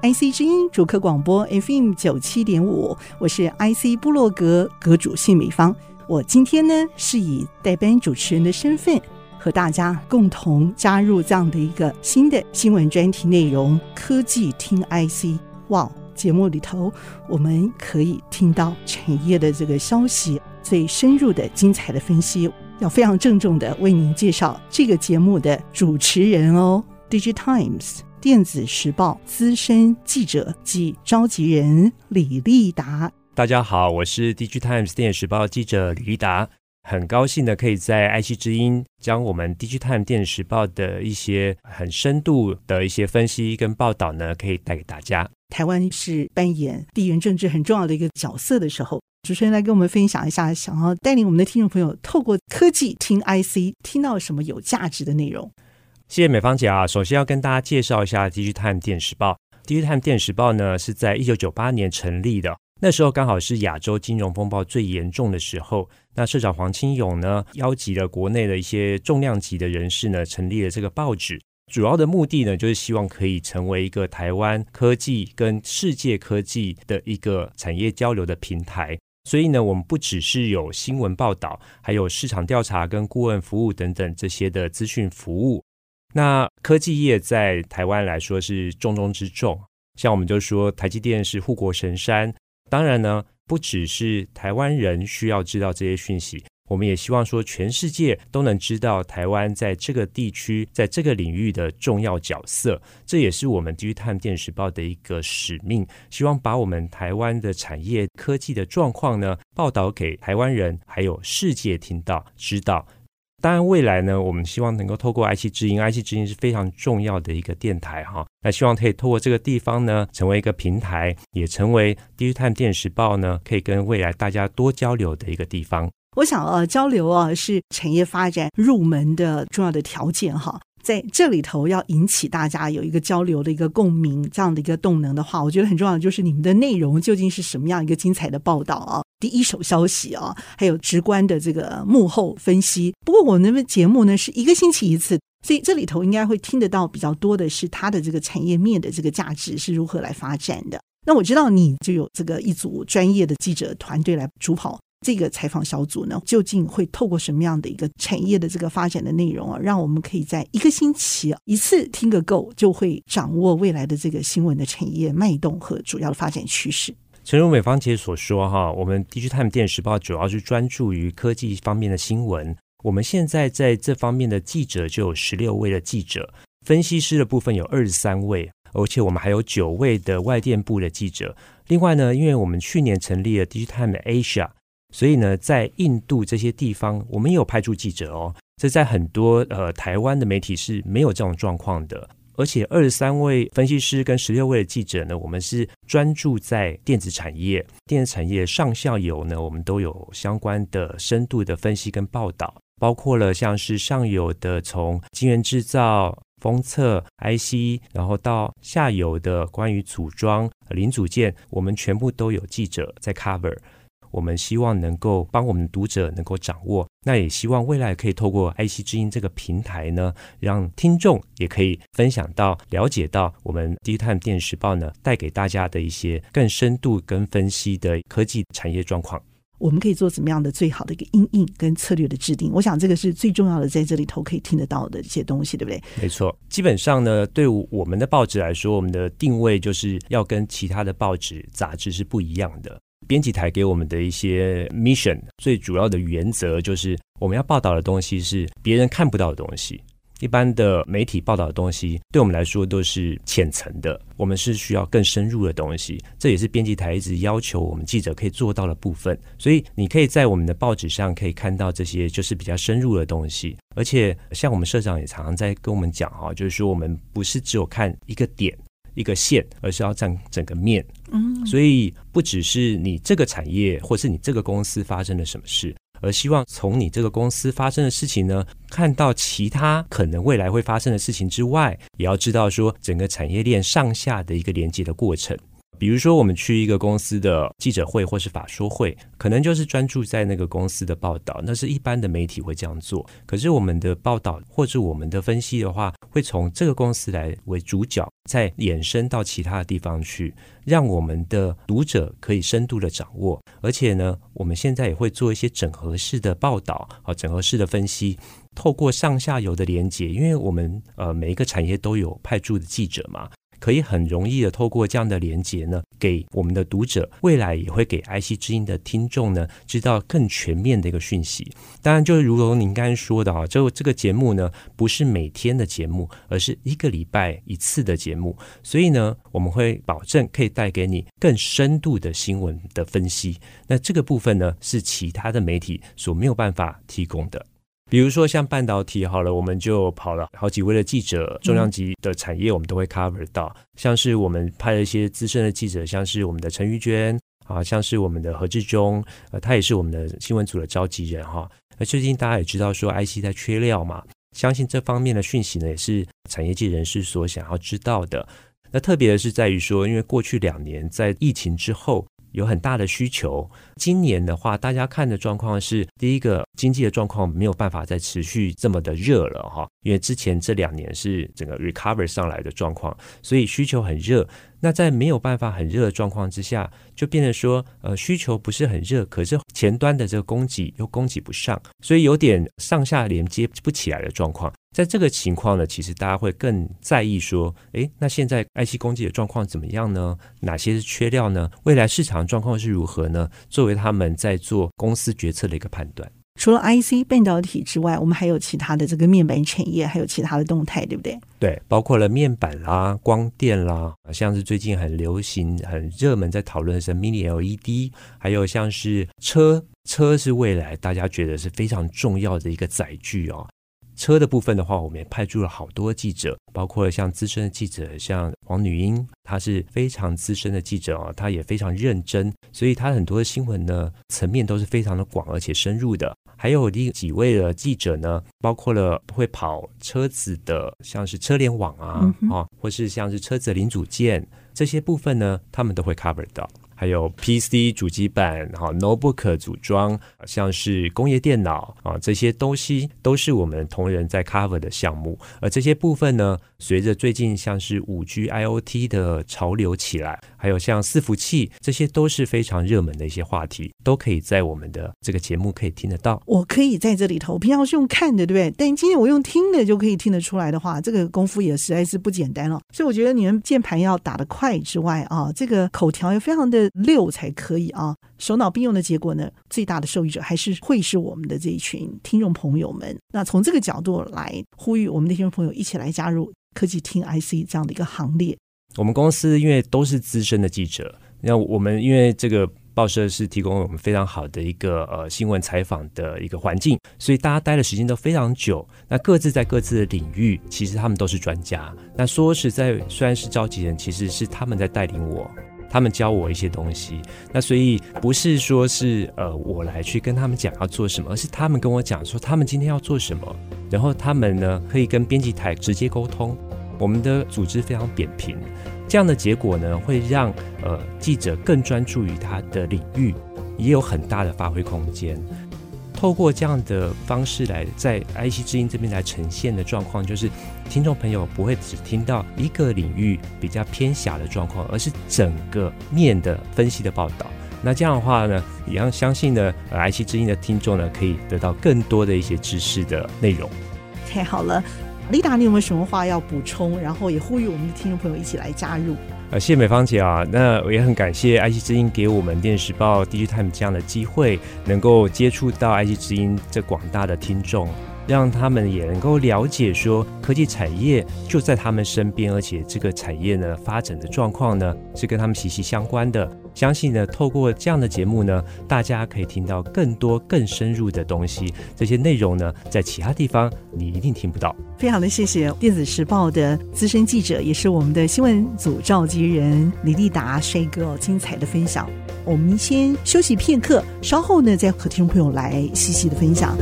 IC 之音主客广播 FM 九七点五，我是 IC 部落格阁主谢美芳。我今天呢是以代班主持人的身份，和大家共同加入这样的一个新的新闻专题内容——科技听 IC。哇，节目里头我们可以听到产业的这个消息，最深入的精彩的分析。要非常郑重的为您介绍这个节目的主持人哦，DigiTimes。电子时报资深记者及召集人李立达，大家好，我是 DigiTimes 电子时报记者李立达，很高兴的可以在 IC 之音将我们 DigiTimes 电子时报的一些很深度的一些分析跟报道呢，可以带给大家。台湾是扮演地缘政治很重要的一个角色的时候，主持人来跟我们分享一下，想要带领我们的听众朋友透过科技听 IC，听到什么有价值的内容。谢谢美芳姐啊！首先要跟大家介绍一下《Digitime 电时报》。《Digitime 电时报》呢是在一九九八年成立的，那时候刚好是亚洲金融风暴最严重的时候。那社长黄清勇呢邀集了国内的一些重量级的人士呢，成立了这个报纸。主要的目的呢，就是希望可以成为一个台湾科技跟世界科技的一个产业交流的平台。所以呢，我们不只是有新闻报道，还有市场调查跟顾问服务等等这些的资讯服务。那科技业在台湾来说是重中之重，像我们就说台积电是护国神山。当然呢，不只是台湾人需要知道这些讯息，我们也希望说全世界都能知道台湾在这个地区在这个领域的重要角色。这也是我们 DigiTimes 电时报的一个使命，希望把我们台湾的产业科技的状况呢报道给台湾人还有世界听到知道。当然，未来呢，我们希望能够透过 IC 之音，IC 之音是非常重要的一个电台哈。那希望可以透过这个地方呢，成为一个平台，也成为 DigiTimes 电视报呢，可以跟未来大家多交流的一个地方。我想啊，交流啊是产业发展入门的重要的条件哈。在这里头要引起大家有一个交流的一个共鸣，这样的一个动能的话，我觉得很重要的就是你们的内容究竟是什么样一个精彩的报道啊，第一手消息啊，还有直观的这个幕后分析。不过我们的节目呢是一个星期一次，所以这里头应该会听得到比较多的是它的这个产业面的这个价值是如何来发展的。那我知道你就有这个一组专业的记者团队来主跑。这个采访小组呢，究竟会透过什么样的一个产业的这个发展的内容啊，让我们可以在一个星期一次听个够，就会掌握未来的这个新闻的产业脉动和主要的发展趋势。诚如美芳姐所说哈，我们 DigiTimes 电时报主要是专注于科技方面的新闻。我们现在在这方面的记者就有十六位的记者，分析师的部分有二十三位，而且我们还有九位的外电部的记者。另外呢，因为我们去年成立了 Digitime Asia。所以呢，在印度这些地方，我们也有派驻记者哦。这在很多呃台湾的媒体是没有这种状况的。而且二十三位分析师跟十六位的记者呢，我们是专注在电子产业、电子产业上下游呢，我们都有相关的深度的分析跟报道，包括了像是上游的从晶圆制造、封测、IC，然后到下游的关于组装零组件，我们全部都有记者在 cover。我们希望能够帮我们读者能够掌握，那也希望未来可以透过爱惜之音这个平台呢，让听众也可以分享到、了解到我们 DigiTimes 电视报呢带给大家的一些更深度跟分析的科技产业状况。我们可以做怎么样的最好的一个应应跟策略的制定？我想这个是最重要的，在这里头可以听得到的一些东西，对不对？没错，基本上呢，对我们的报纸来说，我们的定位就是要跟其他的报纸杂志是不一样的。编辑台给我们的一些 mission，最主要的原则就是我们要报道的东西是别人看不到的东西。一般的媒体报道的东西，对我们来说都是浅层的，我们是需要更深入的东西。这也是编辑台一直要求我们记者可以做到的部分。所以你可以在我们的报纸上可以看到这些就是比较深入的东西。而且像我们社长也常常在跟我们讲哈，就是说我们不是只有看一个点。一个线，而是要占整个面。嗯，所以不只是你这个产业或是你这个公司发生了什么事，而希望从你这个公司发生的事情呢，看到其他可能未来会发生的事情之外，也要知道说整个产业链上下的一个连接的过程。比如说，我们去一个公司的记者会或是法说会，可能就是专注在那个公司的报道，那是一般的媒体会这样做。可是我们的报道或者我们的分析的话，会从这个公司来为主角，再延伸到其他的地方去，让我们的读者可以深度的掌握。而且呢，我们现在也会做一些整合式的报道啊，整合式的分析，透过上下游的连接，因为我们呃每一个产业都有派驻的记者嘛。可以很容易的透过这样的连接呢，给我们的读者，未来也会给 IC 之音的听众呢，知道更全面的一个讯息。当然，就是如同您刚才说的啊，就这个节目呢，不是每天的节目，而是一个礼拜一次的节目。所以呢，我们会保证可以带给你更深度的新闻的分析。那这个部分呢，是其他的媒体所没有办法提供的。比如说像半导体好了，我们就跑了好几位的记者，重量级的产业我们都会 cover 到。像是我们派了一些资深的记者，像是我们的陈玉娟啊，像是我们的何志忠，呃，他也是我们的新闻组的召集人哈。那最近大家也知道说 IC 在缺料嘛，相信这方面的讯息呢，也是产业界人士所想要知道的。那特别的是在于说，因为过去两年在疫情之后。有很大的需求。今年的话，大家看的状况是，第一个经济的状况没有办法再持续这么的热了哈，因为之前这两年是整个 recover 上来的状况，所以需求很热。那在没有办法很热的状况之下，就变成说，呃，需求不是很热，可是前端的这个供给又供给不上，所以有点上下连接不起来的状况。在这个情况呢，其实大家会更在意说，诶，那现在 IC 供给的状况怎么样呢？哪些是缺料呢？未来市场状况是如何呢？作为他们在做公司决策的一个判断。除了 IC 半导体之外，我们还有其他的这个面板产业，还有其他的动态，对不对？对，包括了面板啦、光电啦，像是最近很流行、很热门在讨论的是 Mini LED，还有像是车，车是未来大家觉得是非常重要的一个载具哦。车的部分的话，我们也派驻了好多记者，包括像资深的记者，像黄女英，她是非常资深的记者啊，她也非常认真，所以她很多的新闻呢层面都是非常的广而且深入的。还有另几位的记者呢，包括了会跑车子的，像是车联网啊，啊、嗯，或是像是车子的零组件这些部分呢，他们都会 cover 到。还有 PC 主机板，哈，notebook 组装，像是工业电脑啊，这些东西都是我们同仁在 cover 的项目。而这些部分呢，随着最近像是五 G IoT 的潮流起来，还有像伺服器，这些都是非常热门的一些话题，都可以在我们的这个节目可以听得到。我可以在这里头，平常是用看的，对不对？但今天我用听的就可以听得出来的话，这个功夫也实在是不简单了。所以我觉得你们键盘要打得快之外啊，这个口条也非常的。六才可以啊，手脑并用的结果呢，最大的受益者还是会是我们的这一群听众朋友们。那从这个角度来呼吁我们的听众朋友一起来加入科技听 IC 这样的一个行列。我们公司因为都是资深的记者，那我们因为这个报社是提供我们非常好的一个呃新闻采访的一个环境，所以大家待的时间都非常久。那各自在各自的领域，其实他们都是专家。那说实在，虽然是召集人，其实是他们在带领我。他们教我一些东西，那所以不是说是呃我来去跟他们讲要做什么，而是他们跟我讲说他们今天要做什么，然后他们呢可以跟编辑台直接沟通。我们的组织非常扁平，这样的结果呢会让呃记者更专注于他的领域，也有很大的发挥空间。透过这样的方式来在 IC 之音这边来呈现的状况，就是听众朋友不会只听到一个领域比较偏狭的状况，而是整个面的分析的报道。那这样的话呢，也让相信呢，IC 之音的听众呢，可以得到更多的一些知识的内容。太好了，丽达，你有没有什么话要补充？然后也呼吁我们的听众朋友一起来加入。呃，谢谢美芳姐啊，那我也很感谢 IC 之音给我们电视报 DigiTime 这样的机会，能够接触到 IC 之音这广大的听众，让他们也能够了解说科技产业就在他们身边，而且这个产业呢发展的状况呢是跟他们息息相关的。相信呢，透过这样的节目呢，大家可以听到更多更深入的东西。这些内容呢，在其他地方你一定听不到。非常的谢谢电子时报的资深记者，也是我们的新闻组召集人李立达帅哥精彩的分享。我们先休息片刻，稍后呢，再和听众朋友来细细的分享。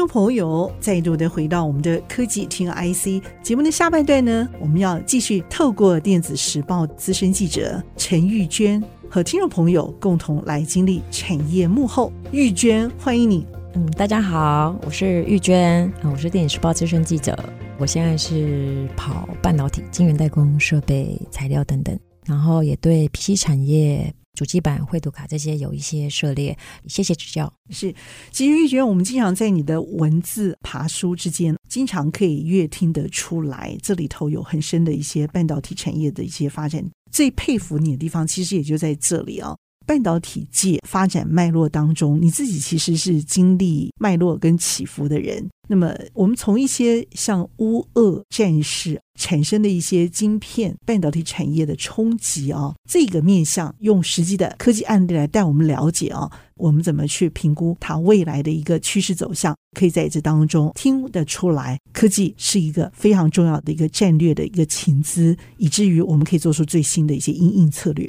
众朋友再度的回到我们的科技听 IC 节目的下半段呢，我们要继续透过电子时报资深记者陈玉娟和听众朋友共同来经历产业幕后。玉娟，欢迎你。嗯，大家好，我是玉娟，我是电子时报资深记者，我现在是跑半导体、晶圆代工、设备、材料等等，然后也对 PC 产业。主机板、绘图卡这些有一些涉猎，谢谢指教。是，其实玉娟，我们经常在你的文字爬书之间，经常可以越听得出来，这里头有很深的一些半导体产业的一些发展。最佩服你的地方，其实也就在这里啊。半导体界发展脉络当中，你自己其实是经历脉络跟起伏的人。那么，我们从一些像乌俄战事产生的一些晶片半导体产业的冲击啊，这个面向用实际的科技案例来带我们了解啊，我们怎么去评估它未来的一个趋势走向？可以在这当中听得出来，科技是一个非常重要的一个战略的一个情资，以至于我们可以做出最新的一些应应策略。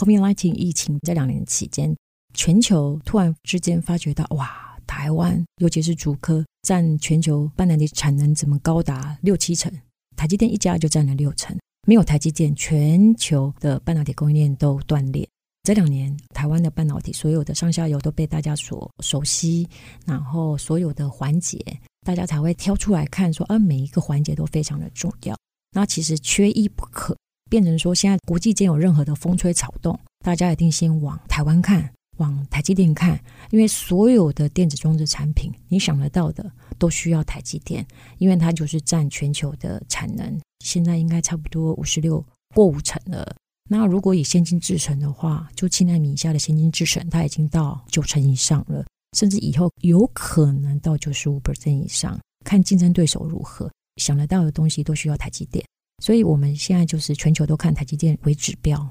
COVID-19 疫情这两年期间，全球突然之间发觉到，哇，台湾尤其是竹科占全球半导体产能怎么高达六七成？台积电一家就占了六成，没有台积电，全球的半导体供应链都断裂。这两年，台湾的半导体所有的上下游都被大家所熟悉，然后所有的环节，大家才会挑出来看，说啊，每一个环节都非常的重要，那其实缺一不可。变成说，现在国际间有任何的风吹草动，大家一定先往台湾看，往台积电看，因为所有的电子装置产品，你想得到的都需要台积电，因为它就是占全球的产能，现在应该差不多五十六过五成了。那如果以先进制程的话，就七奈米以下的先进制程，它已经到九成以上了，甚至以后有可能到九十五 percent 以上，看竞争对手如何，想得到的东西都需要台积电。所以，我们现在就是全球都看台积电为指标。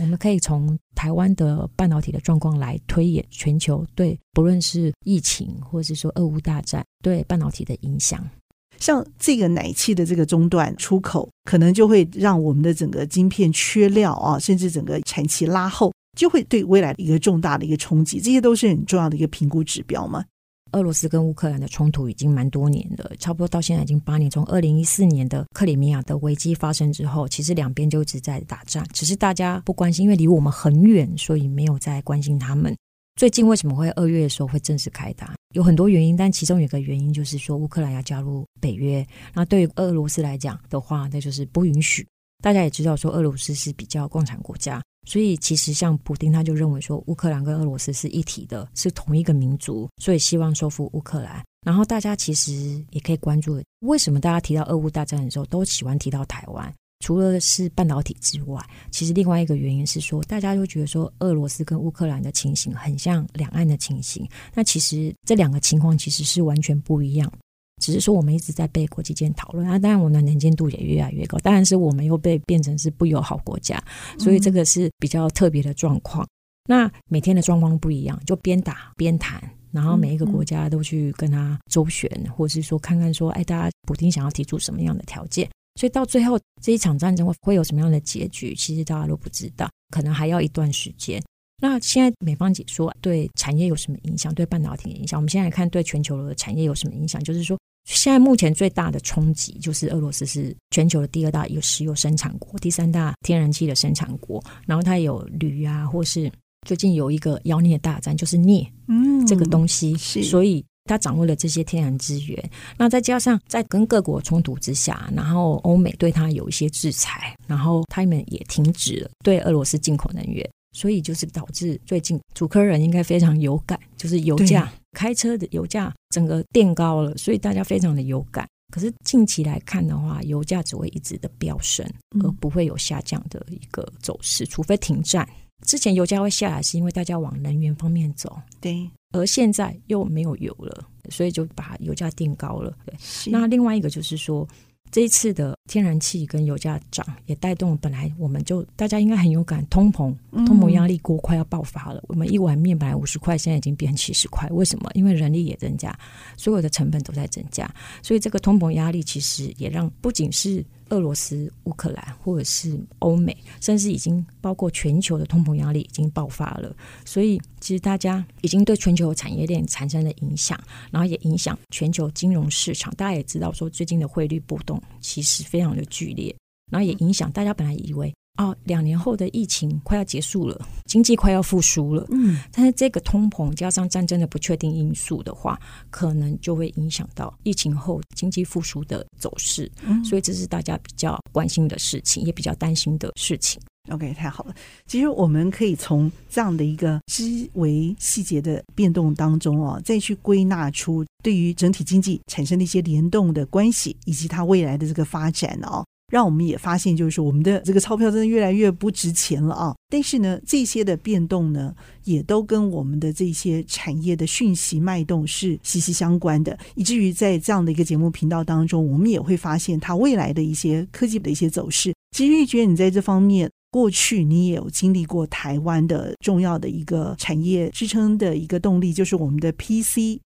我们可以从台湾的半导体的状况来推演全球对不论是疫情，或是说俄乌大战对半导体的影响。像这个奶气的这个中断出口，可能就会让我们的整个晶片缺料啊，甚至整个产期拉后，就会对未来的一个重大的一个冲击。这些都是很重要的一个评估指标嘛。俄罗斯跟乌克兰的冲突已经蛮多年了，差不多到现在已经八年。从二零一四年的克里米亚的危机发生之后，其实两边就一直在打仗，只是大家不关心，因为离我们很远，所以没有再关心他们。最近为什么会二月的时候会正式开打？有很多原因，但其中有一个原因就是说乌克兰要加入北约，那对于俄罗斯来讲的话，那就是不允许。大家也知道说俄罗斯是比较共产国家。所以，其实像普丁他就认为说，乌克兰跟俄罗斯是一体的，是同一个民族，所以希望收复乌克兰。然后，大家其实也可以关注，为什么大家提到俄乌大战的时候都喜欢提到台湾？除了是半导体之外，其实另外一个原因是说，大家都觉得说，俄罗斯跟乌克兰的情形很像两岸的情形。那其实这两个情况其实是完全不一样。只是说我们一直在被国际间讨论啊，当然我们的能见度也越来越高，当然是我们又被变成是不友好国家，所以这个是比较特别的状况。嗯、那每天的状况不一样，就边打边谈，然后每一个国家都去跟他周旋，嗯嗯、或是说看看说，哎，大家普丁想要提出什么样的条件，所以到最后这一场战争会会有什么样的结局，其实大家都不知道，可能还要一段时间。那现在美方解说对产业有什么影响？对半导体的影响？我们现在来看对全球的产业有什么影响？就是说。现在目前最大的冲击就是俄罗斯是全球的第二大一个石油生产国，第三大天然气的生产国。然后它有铝啊，或是最近有一个妖孽大战，就是镍，嗯，这个东西。是所以它掌握了这些天然资源。那再加上在跟各国冲突之下，然后欧美对它有一些制裁，然后他们也停止了对俄罗斯进口能源。所以就是导致最近主科人应该非常有感，就是油价开车的油价整个垫高了，所以大家非常的有感。可是近期来看的话，油价只会一直的飙升，而不会有下降的一个走势，除非停战。之前油价会下来，是因为大家往能源方面走。对，而现在又没有油了，所以就把油价定高了。对，那另外一个就是说。这一次的天然气跟油价涨，也带动本来我们就大家应该很有感，通膨通膨压力锅快要爆发了。嗯、我们一碗面本来五十块，现在已经变七十块，为什么？因为人力也增加，所有的成本都在增加，所以这个通膨压力其实也让不仅是。俄罗斯、乌克兰，或者是欧美，甚至已经包括全球的通膨压力已经爆发了。所以，其实大家已经对全球产业链产生了影响，然后也影响全球金融市场。大家也知道，说最近的汇率波动其实非常的剧烈，然后也影响大家本来以为。哦，两年后的疫情快要结束了，经济快要复苏了。嗯，但是这个通膨加上战争的不确定因素的话，可能就会影响到疫情后经济复苏的走势。嗯，所以这是大家比较关心的事情，也比较担心的事情。OK，太好了。其实我们可以从这样的一个思维细节的变动当中哦，再去归纳出对于整体经济产生的一些联动的关系，以及它未来的这个发展哦。让我们也发现，就是我们的这个钞票真的越来越不值钱了啊！但是呢，这些的变动呢，也都跟我们的这些产业的讯息脉动是息息相关的，以至于在这样的一个节目频道当中，我们也会发现它未来的一些科技的一些走势。其实玉娟，你在这方面过去你也有经历过台湾的重要的一个产业支撑的一个动力，就是我们的 PC。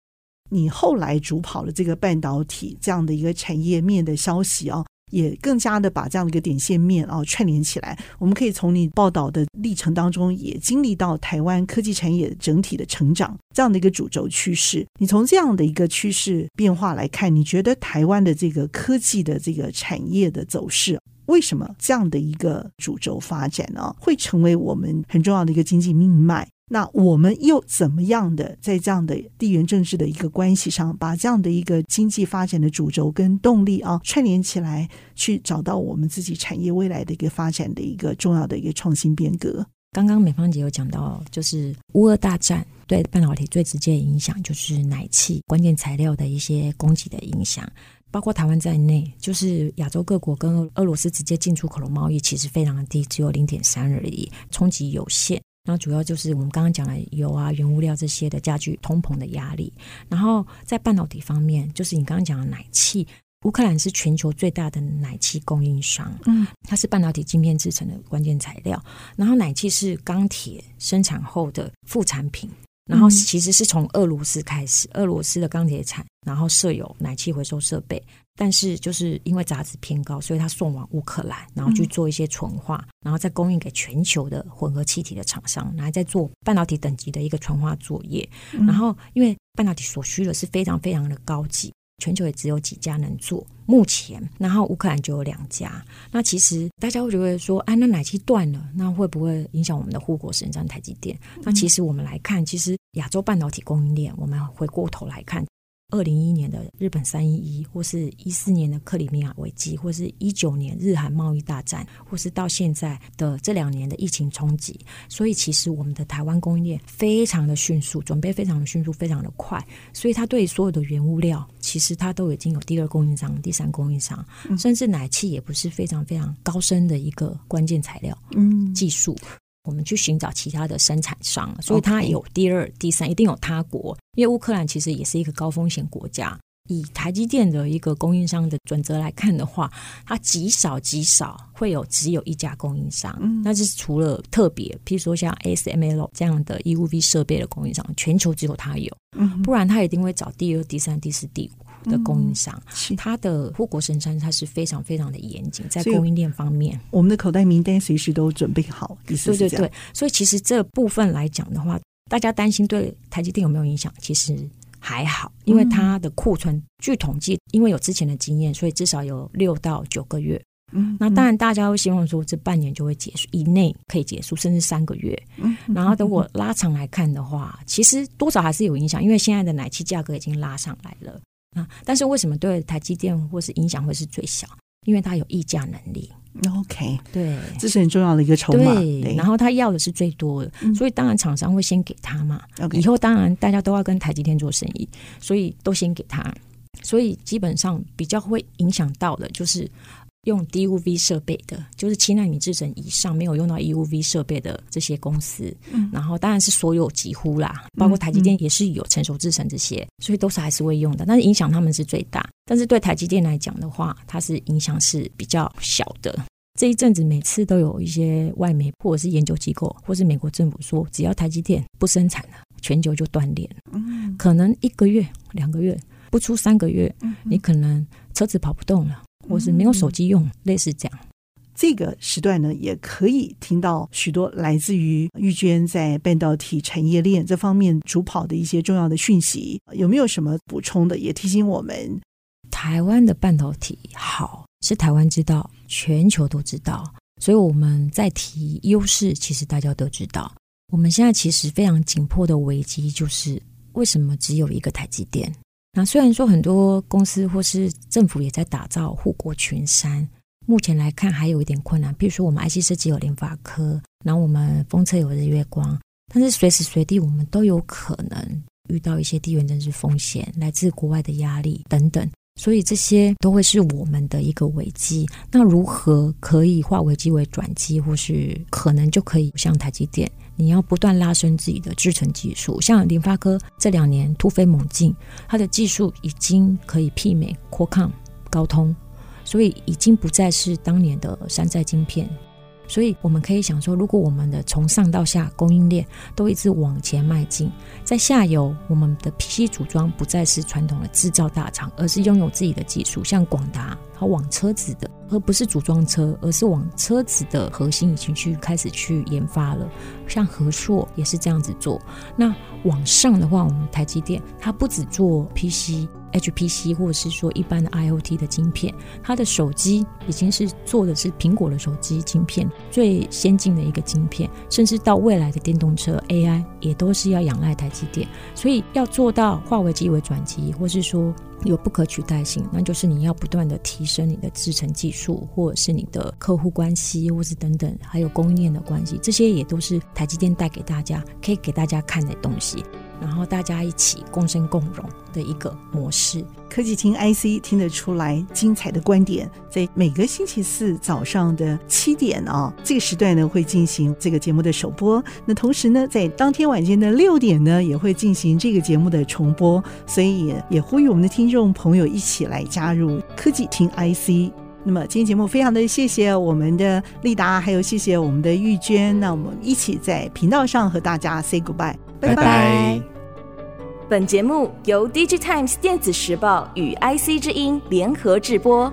你后来主跑了这个半导体这样的一个产业面的消息啊。也更加的把这样的一个点线面啊串联起来。我们可以从你报道的历程当中，也经历到台湾科技产业整体的成长这样的一个主轴趋势。你从这样的一个趋势变化来看，你觉得台湾的这个科技的这个产业的走势，为什么这样的一个主轴发展呢？会成为我们很重要的一个经济命脉？那我们又怎么样的在这样的地缘政治的一个关系上，把这样的一个经济发展的主轴跟动力啊串联起来，去找到我们自己产业未来的一个发展的一个重要的一个创新变革？刚刚美芳姐有讲到，就是乌俄大战对半导体最直接的影响，就是奶气关键材料的一些供给的影响，包括台湾在内，就是亚洲各国跟俄罗斯直接进出口的贸易其实非常的低，只有零点三而已，冲击有限。那主要就是我们刚刚讲的油啊、原物料这些的加剧通膨的压力。然后在半导体方面，就是你刚刚讲的奶气，乌克兰是全球最大的奶气供应商，嗯，它是半导体晶片制成的关键材料。然后奶气是钢铁生产后的副产品。然后其实是从俄罗斯开始，俄罗斯的钢铁厂，然后设有奶气回收设备，但是就是因为杂质偏高，所以它送往乌克兰，然后去做一些纯化，然后再供应给全球的混合气体的厂商，然后再做半导体等级的一个纯化作业。然后因为半导体所需的是非常非常的高级。全球也只有几家能做，目前，然后乌克兰就有两家。那其实大家会觉得说，哎，那奶气断了，那会不会影响我们的护国神山台积电？那其实我们来看，其实亚洲半导体供应链，我们回过头来看。二零一一年的日本三一一，或是一四年的克里米亚危机，或是一九年日韩贸易大战，或是到现在的这两年的疫情冲击，所以其实我们的台湾供应链非常的迅速，准备非常的迅速，非常的快，所以它对所有的原物料，其实它都已经有第二供应商、第三供应商，甚至奶气也不是非常非常高深的一个关键材料，嗯，技术。我们去寻找其他的生产商，所以它有第二、第三，一定有他国。因为乌克兰其实也是一个高风险国家。以台积电的一个供应商的准则来看的话，它极少极少会有只有一家供应商。嗯，那是除了特别，譬如说像 ASML 这样的 EUV 设备的供应商，全球只有它有。嗯，不然它一定会找第二、第三、第四、第五。的供应商，它、嗯、的护国神山，它是非常非常的严谨，在供应链方面，我们的口袋名单随时都准备好。对对对，所以其实这部分来讲的话，大家担心对台积电有没有影响？其实还好，因为它的库存，据统计，因为有之前的经验，所以至少有六到九个月。嗯，那当然大家会希望说这半年就会结束，以内可以结束，甚至三个月。嗯，然后等我拉长来看的话，其实多少还是有影响，因为现在的奶气价格已经拉上来了。啊！但是为什么对台积电或是影响会是最小？因为它有议价能力。OK，对，这是很重要的一个筹码。对，然后他要的是最多的，嗯、所以当然厂商会先给他嘛。以后当然大家都要跟台积电做生意，所以都先给他。所以基本上比较会影响到的就是用 DUV 设备的，就是七纳米制程以上没有用到 EUV 设备的这些公司。嗯，然后当然是所有几乎啦，包括台积电也是有成熟制程这些，所以都是还是会用的。但是影响他们是最大，但是对台积电来讲的话，它是影响是比较小的。这一阵子每次都有一些外媒或者是研究机构，或是美国政府说，只要台积电不生产了，全球就断链。嗯，可能一个月、两个月，不出三个月，你可能车子跑不动了，或是没有手机用，类似这样。这个时段呢，也可以听到许多来自于玉娟在半导体产业链这方面主跑的一些重要的讯息。有没有什么补充的？也提醒我们，台湾的半导体好。是台湾知道，全球都知道，所以我们在提优势，其实大家都知道。我们现在其实非常紧迫的危机，就是为什么只有一个台积电？那虽然说很多公司或是政府也在打造护国群山，目前来看还有一点困难。比如说我们 IC 设计有联发科，然后我们封测有日月光，但是随时随地我们都有可能遇到一些地缘政治风险，来自国外的压力等等。所以这些都会是我们的一个危机。那如何可以化危机为转机，或是可能就可以像台积电，你要不断拉升自己的制程技术。像联发科这两年突飞猛进，它的技术已经可以媲美 Qualcomm 高通，所以已经不再是当年的山寨晶片。所以我们可以想说，如果我们的从上到下供应链都一直往前迈进，在下游我们的 PC 组装不再是传统的制造大厂，而是拥有自己的技术，像广达，它往车子的，而不是组装车，而是往车子的核心已经去开始去研发了。像和硕也是这样子做。那往上的话，我们台积电它不只做 PC。HPC 或者是说一般的 IoT 的晶片，它的手机已经是做的是苹果的手机晶片最先进的一个晶片，甚至到未来的电动车 AI 也都是要仰赖台积电。所以要做到化危机为转机，或是说有不可取代性，那就是你要不断的提升你的制成技术，或者是你的客户关系，或是等等，还有供应链的关系，这些也都是台积电带给大家可以给大家看的东西。然后大家一起共生共荣的一个模式。科技听 IC 听得出来精彩的观点，在每个星期四早上的七点啊，这个时段呢会进行这个节目的首播。那同时呢，在当天晚间的六点呢，也会进行这个节目的重播。所以也，呼吁我们的听众朋友一起来加入科技听 IC。那么今天节目非常的谢谢我们的丽达，还有谢谢我们的玉娟。那我们一起在频道上和大家 say goodbye。拜拜。本节目由 DigiTimes 电子时报与 IC 之音联合制播。